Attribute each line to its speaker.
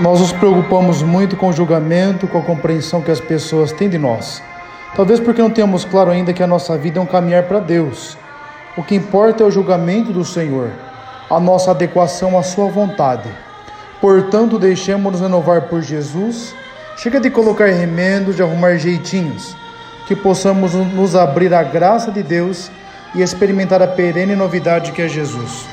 Speaker 1: Nós nos preocupamos muito com o julgamento, com a compreensão que as pessoas têm de nós. Talvez porque não temos claro ainda que a nossa vida é um caminhar para Deus. O que importa é o julgamento do Senhor, a nossa adequação à Sua vontade. Portanto, deixemos-nos renovar por Jesus. Chega de colocar remendos, de arrumar jeitinhos. Que possamos nos abrir à graça de Deus e experimentar a perene novidade que é Jesus.